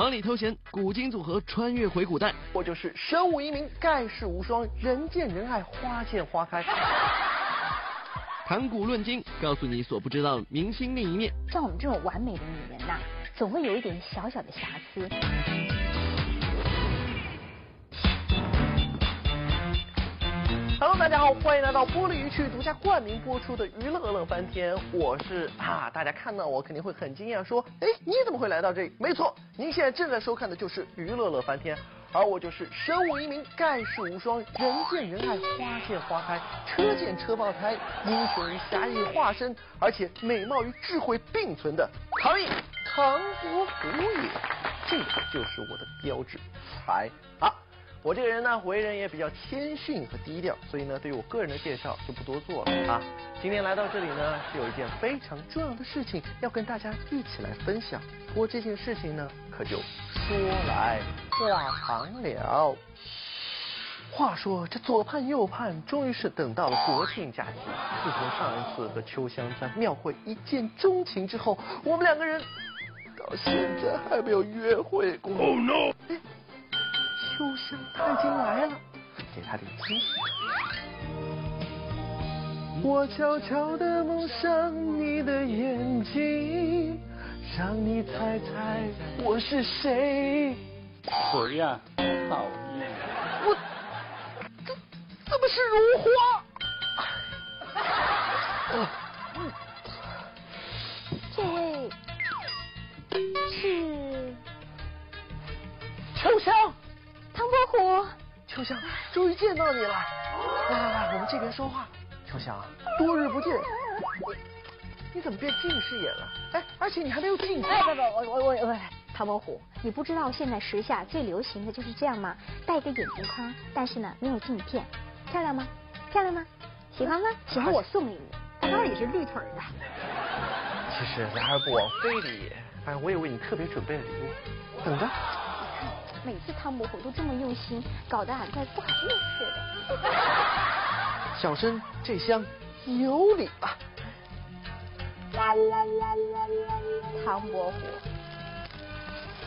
忙里偷闲，古今组合穿越回古代，我就是神武一名，盖世无双，人见人爱，花见花开。谈古论今，告诉你所不知道明星另一面。像我们这种完美的女人呐，总会有一点小小的瑕疵。Hello，大家好，欢迎来到玻璃鱼趣独家冠名播出的娱乐乐翻天，我是啊，大家看到我肯定会很惊讶，说，哎，你怎么会来到这里？没错，您现在正在收看的就是娱乐乐翻天，而我就是神武一名，盖世无双，人见人爱，花见花开，车见车爆胎，英雄侠义化身，而且美貌与智慧并存的唐毅唐伯虎也，这个就是我的标志才啊。我这个人呢，为人也比较谦逊和低调，所以呢，对于我个人的介绍就不多做了啊。今天来到这里呢，是有一件非常重要的事情要跟大家一起来分享。不过这件事情呢，可就说来话长了。话说这左盼右盼，终于是等到了国庆假期。自从上一次和秋香在庙会一见钟情之后，我们两个人到现在还没有约会过。Oh no！秋香他已经来了，给他点惊喜。我悄悄地蒙上你的眼睛，让你猜猜我是谁。谁呀？讨厌。我这怎么是如花？这位是秋香。秋香，终于见到你了！来来来，我们这边说话。秋香，多日不见，你怎么变近视眼了？哎，而且你还没有近视。哎不不，我我我我，唐伯虎，你不知道现在时下最流行的就是这样吗？戴个眼镜框，但是呢没有镜片，漂亮吗？漂亮吗？喜欢吗？喜欢我送礼物，它当然也是绿腿的。其实来而不往非礼，哎，我也为你特别准备了礼物，等着。每次汤伯虎都这么用心，搞得俺在不好意思了。小生这厢有礼了。汤伯虎，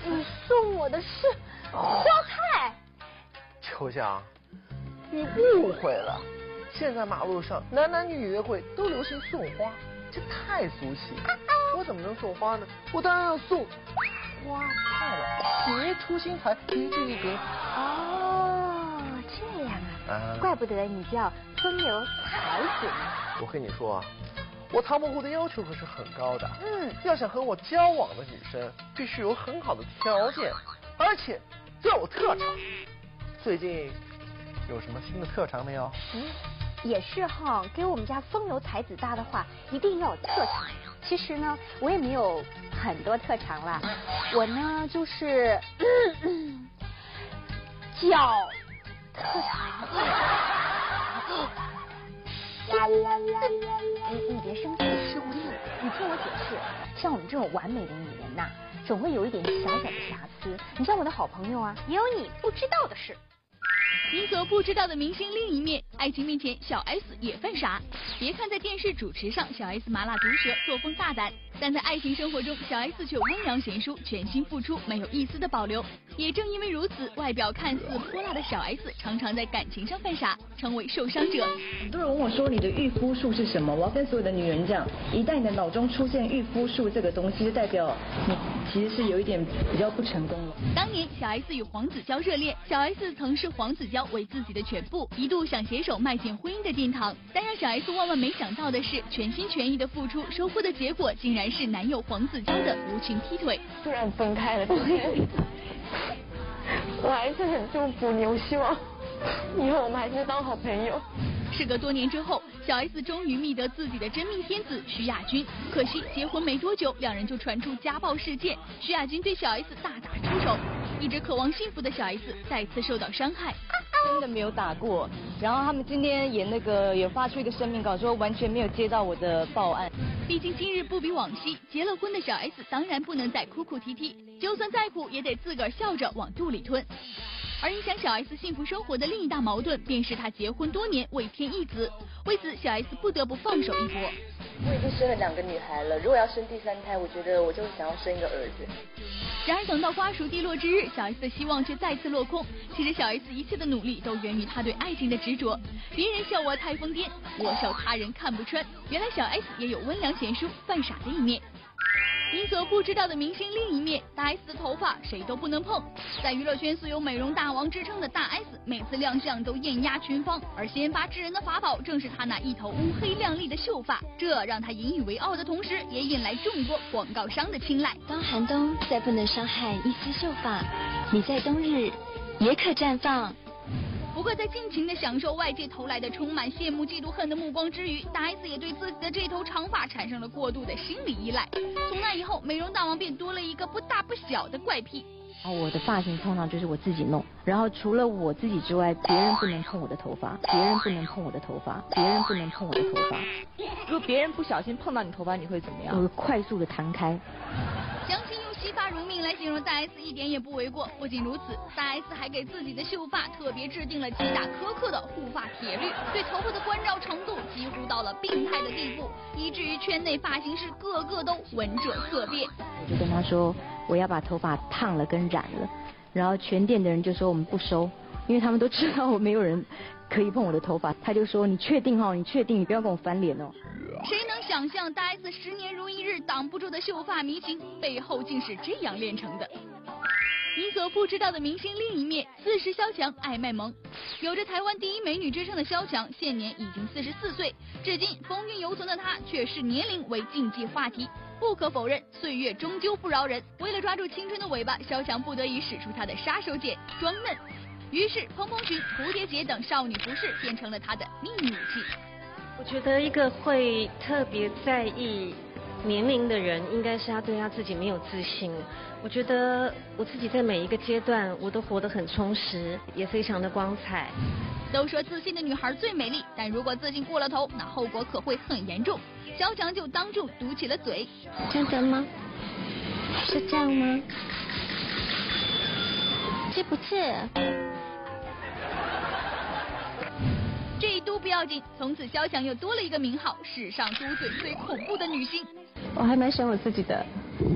你送我的是花菜。秋香，你误会了。现在马路上男男女女约会都流行送花，这太俗气。我怎么能送花呢？我当然要送。花菜了，别出心裁，别具一格。哦，这样啊，怪不得你叫风流才子呢。我跟你说啊，我唐伯虎的要求可是很高的。嗯，要想和我交往的女生，必须有很好的条件，而且要有特长。最近有什么新的特长没有？嗯，也是哈，给我们家风流才子搭的话，一定要有特长。其实呢，我也没有很多特长了，我呢就是 脚特长。你你别生气，收力。你听我解释，像我们这种完美的女人呐，总会有一点小小的瑕疵。你像我的好朋友啊，也有你不知道的事。你所不知道的明星另一面，爱情面前小 S 也犯傻。别看在电视主持上，小 S 麻辣毒舌，作风大胆，但在爱情生活中，小 S 却温良贤淑，全心付出，没有一丝的保留。也正因为如此，外表看似泼辣的小 S，常常在感情上犯傻，成为受伤者。很多人问我说：“你的预夫术是什么？”我要跟所有的女人讲，一旦你的脑中出现预夫术这个东西，就代表你其实是有一点比较不成功了。当年小 S 与黄子佼热恋，小 S 曾视黄子佼为自己的全部，一度想携手迈进婚姻的殿堂。但让小 S 万万没想到的是，全心全意的付出，收获的结果竟然是男友黄子佼的无情劈腿。突然分开了，我还是很祝福你，我希望以后我们还是当好朋友。事隔多年之后，小 S 终于觅得自己的真命天子徐亚军，可惜结婚没多久，两人就传出家暴事件，徐亚军对小 S 大打出手，一直渴望幸福的小 S 再次受到伤害。真的没有打过，然后他们今天也那个也发出一个声明稿，说完全没有接到我的报案。毕竟今日不比往昔，结了婚的小 S 当然不能再哭哭啼啼，就算再苦也得自个儿笑着往肚里吞。而影响小 S 幸福生活的另一大矛盾，便是她结婚多年未添一子，为此小 S 不得不放手一搏。我已经生了两个女孩了，如果要生第三胎，我觉得我就想要生一个儿子。然而等到瓜熟蒂落之日，小 S 的希望却再次落空。其实小 S 一切的努力都源于她对爱情的执着。别人笑我太疯癫，我笑他人看不穿。原来小 S 也有温良贤淑、犯傻的一面。你所不知道的明星另一面，大 S 的头发谁都不能碰。在娱乐圈素有美容大王之称的大 S，每次亮相都艳压群芳，而先发制人的法宝正是她那一头乌黑亮丽的秀发，这让她引以为傲的同时，也引来众多广告商的青睐。当寒冬再不能伤害一丝秀发，你在冬日也可绽放。不过，在尽情的享受外界投来的充满羡慕、嫉妒、恨的目光之余，大 S 也对自己的这头长发产生了过度的心理依赖。从那以后，美容大王便多了一个不大不小的怪癖。哦，我的发型通常就是我自己弄，然后除了我自己之外，别人不能碰我的头发，别人不能碰我的头发，别人不能碰我的头发。如果别人不小心碰到你头发，你会怎么样？我会快速的弹开。相亲发如命来形容大 S 一点也不为过。不仅如此，大 S 还给自己的秀发特别制定了几打苛刻的护发铁律，对头发的关照程度几乎到了病态的地步，以至于圈内发型师个个都闻者色变。我就跟他说，我要把头发烫了跟染了，然后全店的人就说我们不收，因为他们都知道我没有人可以碰我的头发。他就说你确定哦，你确定，你不要跟我翻脸哦。谁能想象大 S 十年如一日挡不住的秀发迷情背后竟是这样练成的？你所不知道的明星另一面，四十萧蔷爱卖萌。有着台湾第一美女之称的萧蔷，现年已经四十四岁，至今风韵犹存的她却视年龄为禁忌话题。不可否认，岁月终究不饶人。为了抓住青春的尾巴，萧蔷不得已使出她的杀手锏——装嫩。于是，蓬蓬裙、蝴蝶结等少女服饰变成了她的秘密武器。我觉得一个会特别在意年龄的人，应该是他对他自己没有自信。我觉得我自己在每一个阶段，我都活得很充实，也非常的光彩。都说自信的女孩最美丽，但如果自信过了头，那后果可会很严重。肖强就当众堵起了嘴。真的吗？是这样吗？是不是？从此肖强又多了一个名号——史上嘟嘴最恐怖的女星。我还蛮喜欢我自己的，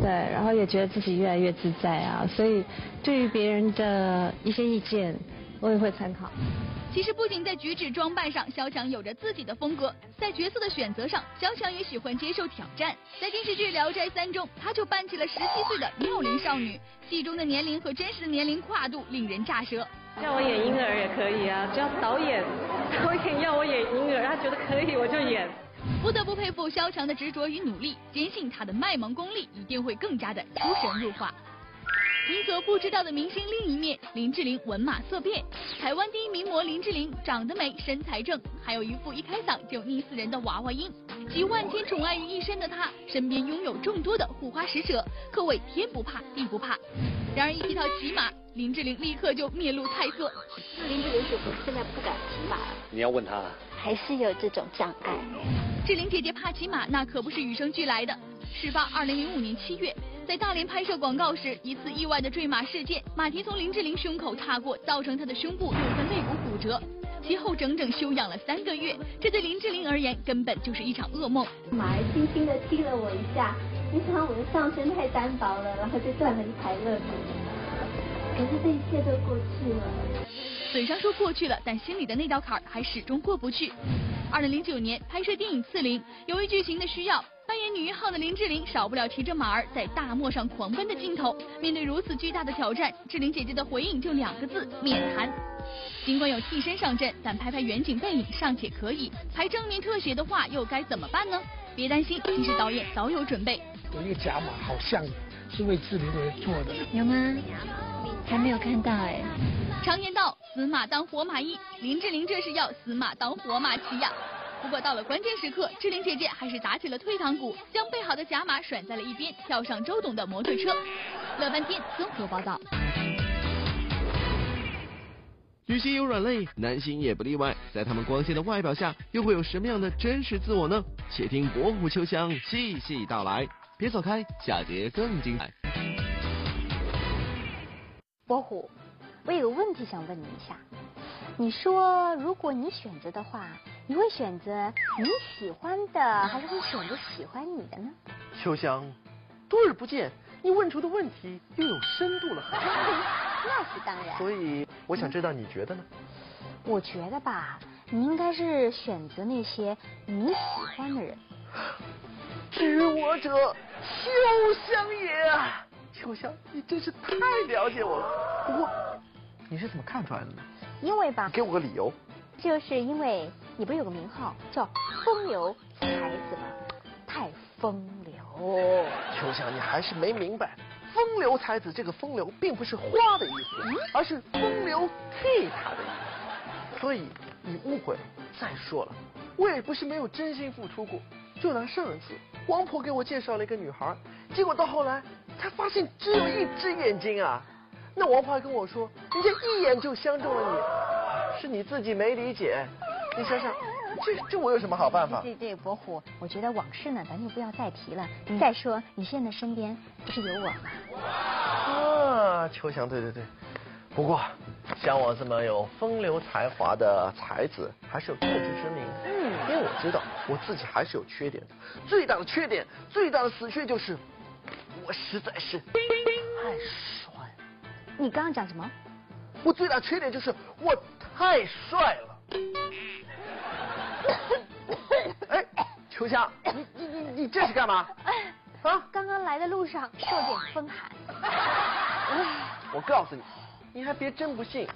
对，然后也觉得自己越来越自在啊，所以对于别人的一些意见，我也会参考。其实不仅在举止装扮上，肖强有着自己的风格，在角色的选择上，肖强也喜欢接受挑战。在电视剧《聊斋三》中，他就扮起了十七岁的妙龄少女，戏中的年龄和真实的年龄跨度令人咋舌。叫我演婴儿也可以啊，只要导演导演要我演婴儿，他觉得可以我就演。不得不佩服萧蔷的执着与努力，坚信他的卖萌功力一定会更加的出神入化。你所不知道的明星另一面，林志玲文马色变。台湾第一名模林志玲长得美，身材正，还有一副一开嗓就腻死人的娃娃音。集万千宠爱于一身的她，身边拥有众多的护花使者，可谓天不怕地不怕。然而一提到骑马，林志玲立刻就面露菜色。林志玲姐姐现在不敢骑马了。你要问她。还是有这种障碍。志玲姐姐怕骑马，那可不是与生俱来的。事发二零零五年七月。在大连拍摄广告时，一次意外的坠马事件，马蹄从林志玲胸口踏过，造成她的胸部六根肋骨骨折，其后整整休养了三个月。这对林志玲而言根本就是一场噩梦。马儿轻轻的踢了我一下，没想到我的上身太单薄了，然后就断了一排肋骨。可是这一切都过去了。嘴上说过去了，但心里的那道坎儿还始终过不去。二零零九年拍摄电影《刺陵》，由于剧情的需要。女一号的林志玲少不了骑着马儿在大漠上狂奔的镜头。面对如此巨大的挑战，志玲姐姐的回应就两个字：免谈。尽管有替身上阵，但拍拍远景背影尚且可以，拍正面特写的话又该怎么办呢？别担心，其实导演早有准备。有一个假马，好像是为志玲而做的。有吗？还没有看到哎。常言道，死马当活马医，林志玲这是要死马当活马骑呀。不过到了关键时刻，志玲姐姐还是打起了退堂鼓，将备好的假马甩在了一边，跳上周董的摩托车。乐翻天综合报道。女星有软肋，男星也不例外。在他们光鲜的外表下，又会有什么样的真实自我呢？且听博虎秋香细细道来。别走开，下节更精彩。博虎。我有个问题想问你一下，你说如果你选择的话，你会选择你喜欢的，还是会选择喜欢你的呢？秋香，多日不见，你问出的问题又有深度了很多。那是当然。所以我想知道你觉得呢？我觉得吧，你应该是选择那些你喜欢的人。知我者，秋香也啊！秋香，你真是太了解我了。不过，你是怎么看出来的呢？因为吧，给我个理由。就是因为你不是有个名号叫风流才子吗？太风流。秋香，你还是没明白，风流才子这个风流并不是花的意思，而是风流倜傥的意思。所以你误会了。再说了，我也不是没有真心付出过。就拿上一次，王婆给我介绍了一个女孩，结果到后来才发现只有一只眼睛啊！那王婆还跟我说，人家一眼就相中了你，是你自己没理解。你想想，这这我有什么好办法？对对，伯虎，我觉得往事呢，咱就不要再提了。再说，你现在身边不是有我吗？啊，秋香，对对对。不过，像我这么有风流才华的才子，还是有自知之明。嗯，因为我知道我自己还是有缺点的。最大的缺点，最大的死穴就是，我实在是太帅了。你刚刚讲什么？我最大的缺点就是我太帅了。哎，秋香，你你你你这是干嘛？啊？刚刚来的路上受点风寒。我告诉你。你还别真不信，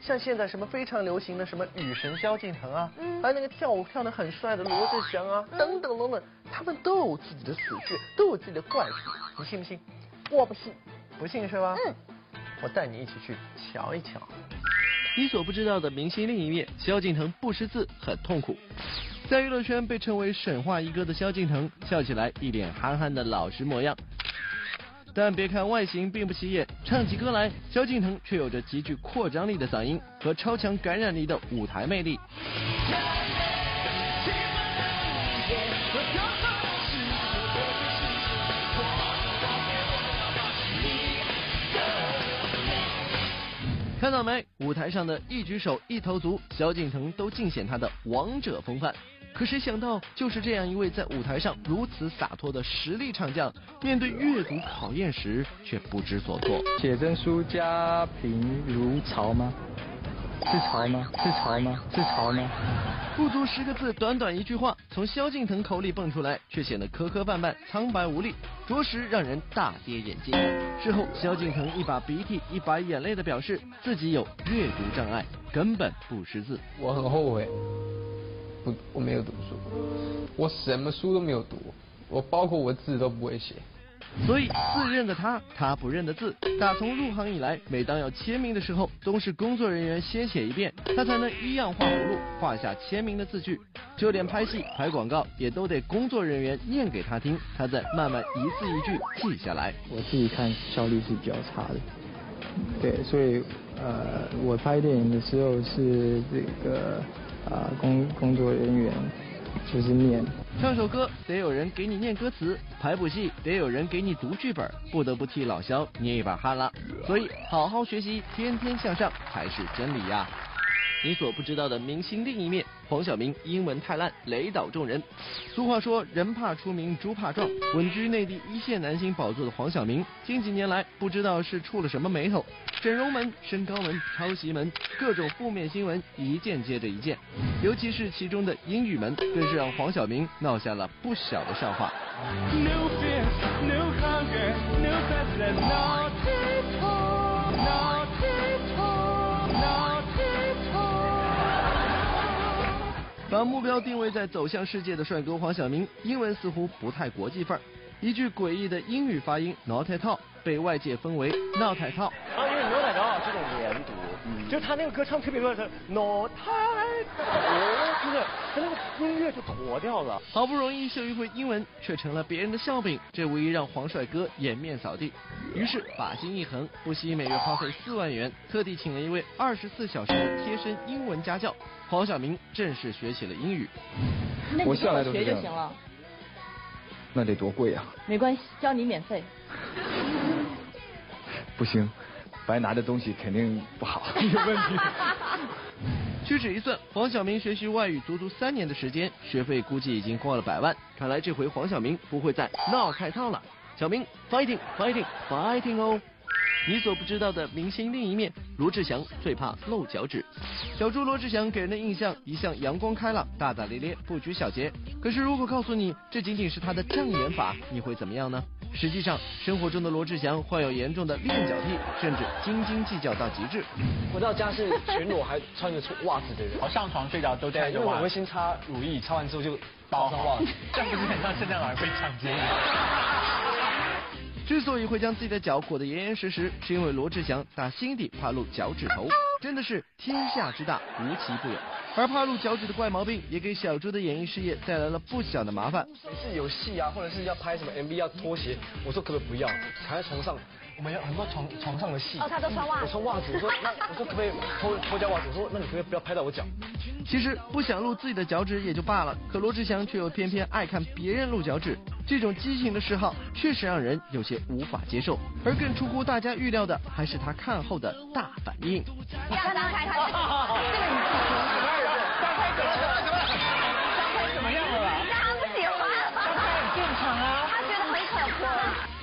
像现在什么非常流行的什么女神萧敬腾啊，还有那个跳舞跳的很帅的罗志祥啊，等等等等，他们都有自己的死穴，都有自己的怪癖，你信不信？我不信，不信是吧？嗯，我带你一起去瞧一瞧。你所不知道的明星另一面，萧敬腾不识字，很痛苦。在娱乐圈被称为神话一哥的萧敬腾，笑起来一脸憨憨的老实模样。但别看外形并不起眼，唱起歌来，萧敬腾却有着极具扩张力的嗓音和超强感染力的舞台魅力。看到没？舞台上的一举手、一投足，萧敬腾都尽显他的王者风范。可谁想到，就是这样一位在舞台上如此洒脱的实力唱将，面对阅读考验时却不知所措。写真书家贫如潮吗？是潮吗？是潮吗？是潮吗？不足十个字，短短一句话，从萧敬腾口里蹦出来，却显得磕磕绊绊、苍白无力，着实让人大跌眼镜。事后，萧敬腾一把鼻涕一把眼泪的表示，自己有阅读障碍，根本不识字。我很后悔。不，我没有读书，我什么书都没有读，我包括我字都不会写。所以字认得他，他不认得字。打从入行以来，每当要签名的时候，都是工作人员先写一遍，他才能一样画葫芦，画下签名的字句。就连拍戏、拍广告，也都得工作人员念给他听，他再慢慢一字一句记下来。我自己看效率是比较差的，对，所以呃，我拍电影的时候是这个。啊，工工作人员就是念，唱首歌得有人给你念歌词，排部戏得有人给你读剧本，不得不替老肖捏一把汗了。所以好好学习，天天向上才是真理呀。你所不知道的明星另一面，黄晓明英文太烂，雷倒众人。俗话说，人怕出名，猪怕壮。稳居内地一线男星宝座的黄晓明，近几年来不知道是触了什么霉头，整容门、身高门、抄袭门，各种负面新闻一件接着一件。尤其是其中的英语门，更是让黄晓明闹下了不小的笑话。把目标定位在走向世界的帅哥黄晓明，英文似乎不太国际范儿，一句诡异的英语发音 not at all 被外界封为闹太套。啊，因为 not at all 这种连读，就是他那个歌唱特别乱，是 not all，就是他那个音乐就脱掉了。好不容易秀一回英文，却成了别人的笑柄，这无疑让黄帅哥颜面扫地。于是把心一横，不惜每月花费四万元，特地请了一位二十四小时贴身英文家教。黄晓明正式学起了英语。我下来学就行了。那得多贵啊！没关系，教你免费。不行，白拿的东西肯定不好，有问题。屈指一算，黄晓明学习外语足足三年的时间，学费估计已经过了百万。看来这回黄晓明不会再闹开套了。小明，fighting fighting fighting 哦！你所不知道的明星另一面，罗志祥最怕露脚趾。小猪罗志祥给人的印象一向阳光开朗、大大咧咧、不拘小节。可是如果告诉你这仅仅是他的障眼法，你会怎么样呢？实际上，生活中的罗志祥患有严重的恋脚癖，甚至斤斤计较到极致。回到家是全裸还穿着袜子的人，我上床睡觉都带着袜子。因为我会先擦乳液，擦完之后就包上袜子，这样不是很像圣诞老人被抢劫？之所以会将自己的脚裹得严严实实，是因为罗志祥打心底怕露脚趾头，真的是天下之大无奇不有。而怕露脚趾的怪毛病，也给小猪的演艺事业带来了不小的麻烦。每次有戏啊，或者是要拍什么 MV 要脱鞋，我说可不可以不要？躺在床上，我们有很多床床上的戏。哦，他都穿袜子。我穿袜子，我说那我说可不可以脱脱掉袜子？我说那你可不可以不要拍到我脚？其实不想露自己的脚趾也就罢了，可罗志祥却又偏偏爱看别人露脚趾，这种畸形的嗜好确实让人有些无法接受。而更出乎大家预料的，还是他看后的大反应。你看他看他，这个你自己什么意思？张开什么什么？张开什么样了？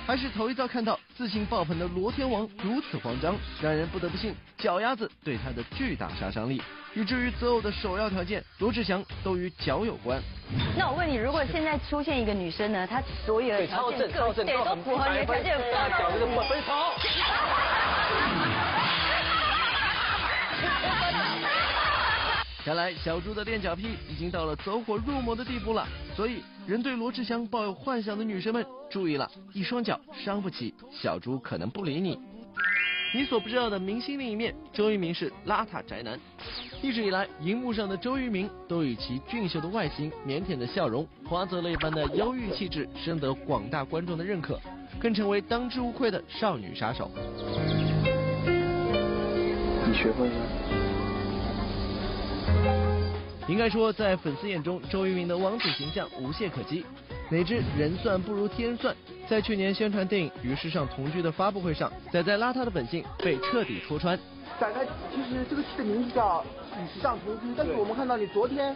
还是头一遭看到自信爆棚的罗天王如此慌张，让人不得不信脚丫子对他的巨大杀伤力，以至于择偶的首要条件罗志祥都与脚有关。那我问你，如果现在出现一个女生呢，她所有的条件各对都符合你的条件，脚这个不分手。看来小猪的练脚癖已经到了走火入魔的地步了，所以人对罗志祥抱有幻想的女生们注意了，一双脚伤不起，小猪可能不理你。你所不知道的明星另一面，周渝民是邋遢宅男。一直以来，荧幕上的周渝民都以其俊秀的外形、腼腆的笑容、花泽类般的忧郁气质，深得广大观众的认可，更成为当之无愧的少女杀手。你学会了吗？应该说，在粉丝眼中，周渝民的王子形象无懈可击。哪知人算不如天算，在去年宣传电影《与时尚同居》的发布会上，仔仔邋遢的本性被彻底戳穿。仔仔，其实这个戏的名字叫《与时尚同居》，但是我们看到你昨天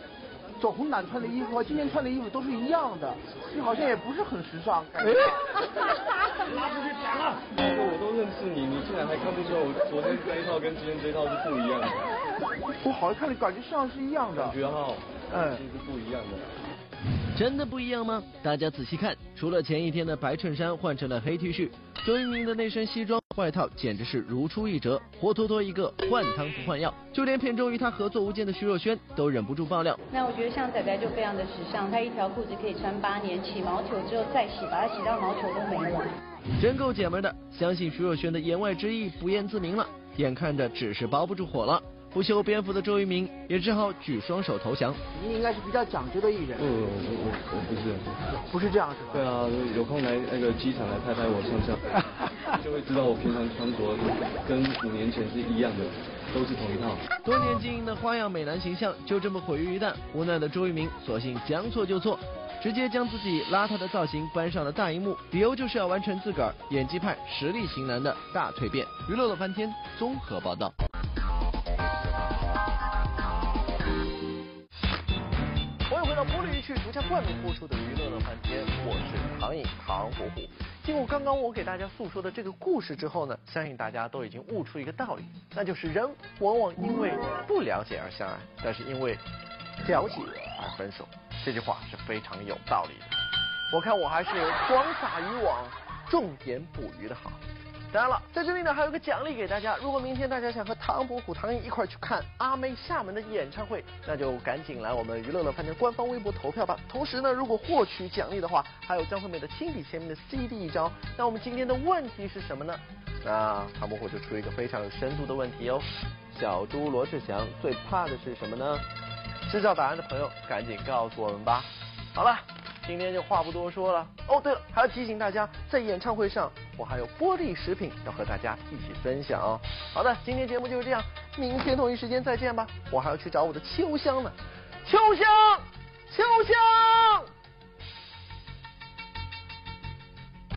走红毯穿的衣服和今天穿的衣服都是一样的，就好像也不是很时尚。哎，拉出去讲了！我都认识你，你竟然还看不出来我昨天这一套跟今天这一套是不一样的？我好像看你感觉上是一样的。感觉哈，嗯，是不一样的。真的不一样吗？大家仔细看，除了前一天的白衬衫换成了黑 T 恤，周渝民的那身西装外套简直是如出一辙，活脱脱一个换汤不换药。就连片中与他合作无间的徐若瑄都忍不住爆料。那我觉得像仔仔就非常的时尚，他一条裤子可以穿八年，起毛球之后再洗，把它洗到毛球都没了。真够姐们的，相信徐若瑄的言外之意不言自明了。眼看着只是包不住火了。不修边幅的周渝民也只好举双手投降。您应该是比较讲究的艺人。不不不我不是，不是这样是吧？对啊，有空来那个机场来拍拍我上相，就会知道我平常穿着跟五年前是一样的，都是同一套。多年经营的花样美男形象就这么毁于一旦，无奈的周渝民索性将错就错，直接将自己邋遢的造型搬上了大荧幕，理由就是要完成自个儿演技派实力型男的大蜕变。娱乐乐翻天综合报道。独家冠名播出的娱乐乐翻天，我是唐颖唐伯虎。经过刚刚我给大家诉说的这个故事之后呢，相信大家都已经悟出一个道理，那就是人往往因为不了解而相爱，但是因为了解而分手。这句话是非常有道理的。我看我还是广撒渔网，重点捕鱼的好。当然了，在这里呢还有个奖励给大家。如果明天大家想和唐伯虎、唐颖一块去看阿妹厦门的演唱会，那就赶紧来我们娱乐乐饭店官方微博投票吧。同时呢，如果获取奖励的话，还有张惠妹的亲笔签名的 CD 一张。那我们今天的问题是什么呢？那唐伯虎就出一个非常有深度的问题哦。小猪罗志祥最怕的是什么呢？知道答案的朋友赶紧告诉我们吧。好了。今天就话不多说了哦。对了，还要提醒大家，在演唱会上，我还有玻璃食品要和大家一起分享哦。好的，今天节目就是这样，明天同一时间再见吧。我还要去找我的秋香呢，秋香，秋香。